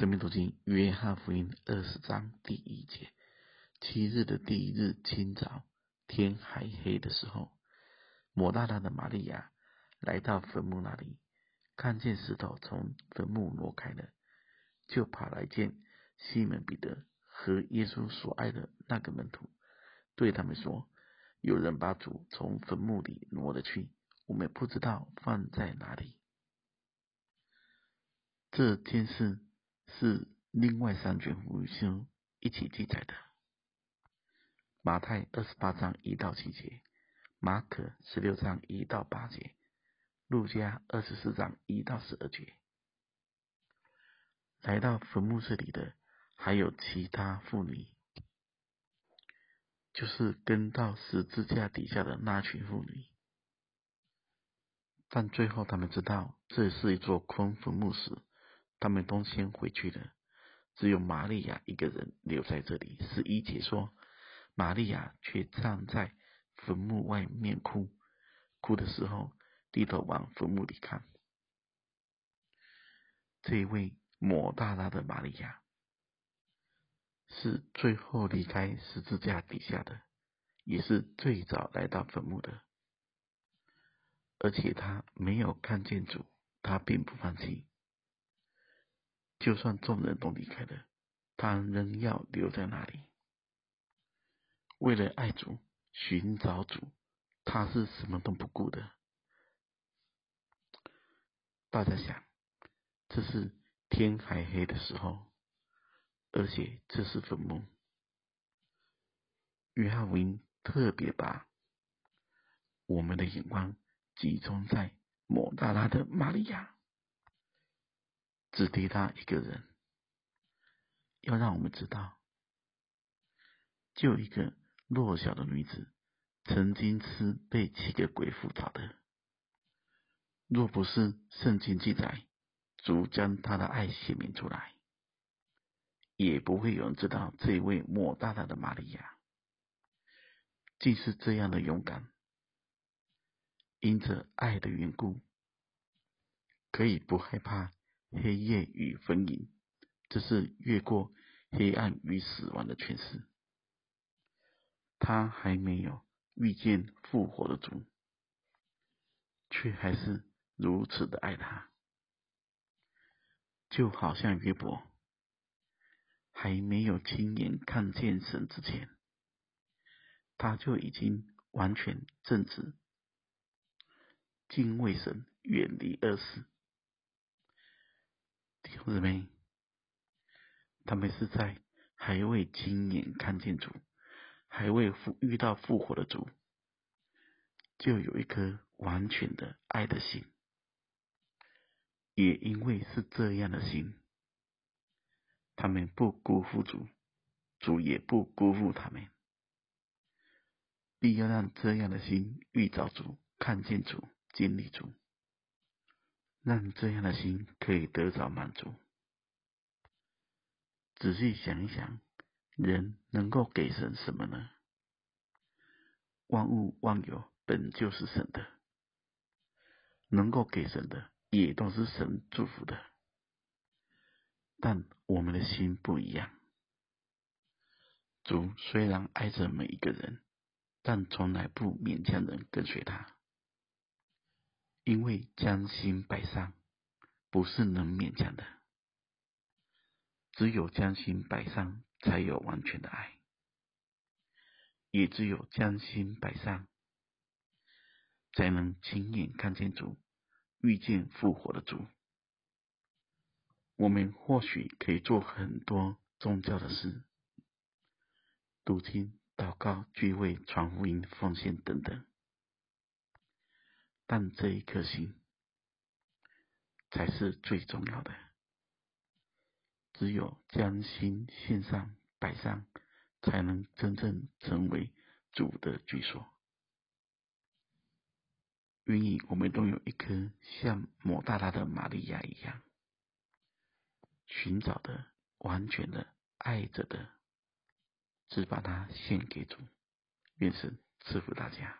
生命读经约翰福音二十章第一节：七日的第一日清早，天还黑的时候，抹大拉的玛利亚来到坟墓那里，看见石头从坟墓挪开了，就跑来见西门彼得和耶稣所爱的那个门徒，对他们说：“有人把主从坟墓里挪了去，我们不知道放在哪里。”这件事。是另外三卷福音书一起记载的：马太二十八章一到七节，马可十六章一到八节，路加二十四章一到十二节。来到坟墓这里的还有其他妇女，就是跟到十字架底下的那群妇女。但最后他们知道这是一座空坟墓时，他们都先回去了，只有玛利亚一个人留在这里。十一节说，玛利亚却站在坟墓外面哭，哭的时候低头往坟墓里看。这位抹大拉的玛利亚，是最后离开十字架底下的，也是最早来到坟墓的，而且他没有看见主，他并不放弃。就算众人都离开了，他仍要留在那里。为了爱主、寻找主，他是什么都不顾的。大家想，这是天还黑的时候，而且这是坟墓。约翰福音特别把我们的眼光集中在抹大拉的玛利亚。只提他一个人，要让我们知道，就一个弱小的女子，曾经是被七个鬼附着的。若不是圣经记载，主将他的爱显明出来，也不会有人知道这位抹大大的玛利亚，竟是这样的勇敢，因着爱的缘故，可以不害怕。黑夜与坟塋，这是越过黑暗与死亡的诠释。他还没有遇见复活的主，却还是如此的爱他，就好像约伯还没有亲眼看见神之前，他就已经完全正直、敬畏神、远离恶事。弟兄姊妹，他们是在还未亲眼看见主，还未复遇到复活的主，就有一颗完全的爱的心。也因为是这样的心，他们不辜负主，主也不辜负他们。必要让这样的心遇着主，看见主，经历主。让这样的心可以得着满足。仔细想一想，人能够给神什么呢？万物万有本就是神的，能够给神的也都是神祝福的。但我们的心不一样。主虽然爱着每一个人，但从来不勉强人跟随他。因为将心摆上，不是能勉强的。只有将心摆上，才有完全的爱；也只有将心摆上，才能亲眼看见主，遇见复活的主。我们或许可以做很多宗教的事，读经、祷告、聚会、传福音、奉献等等。但这一颗心才是最重要的。只有将心献上、摆上，才能真正成为主的居所。愿意我们都有一颗像抹大拉的玛利亚一样，寻找的、完全的、爱着的，只把它献给主。愿神赐福大家。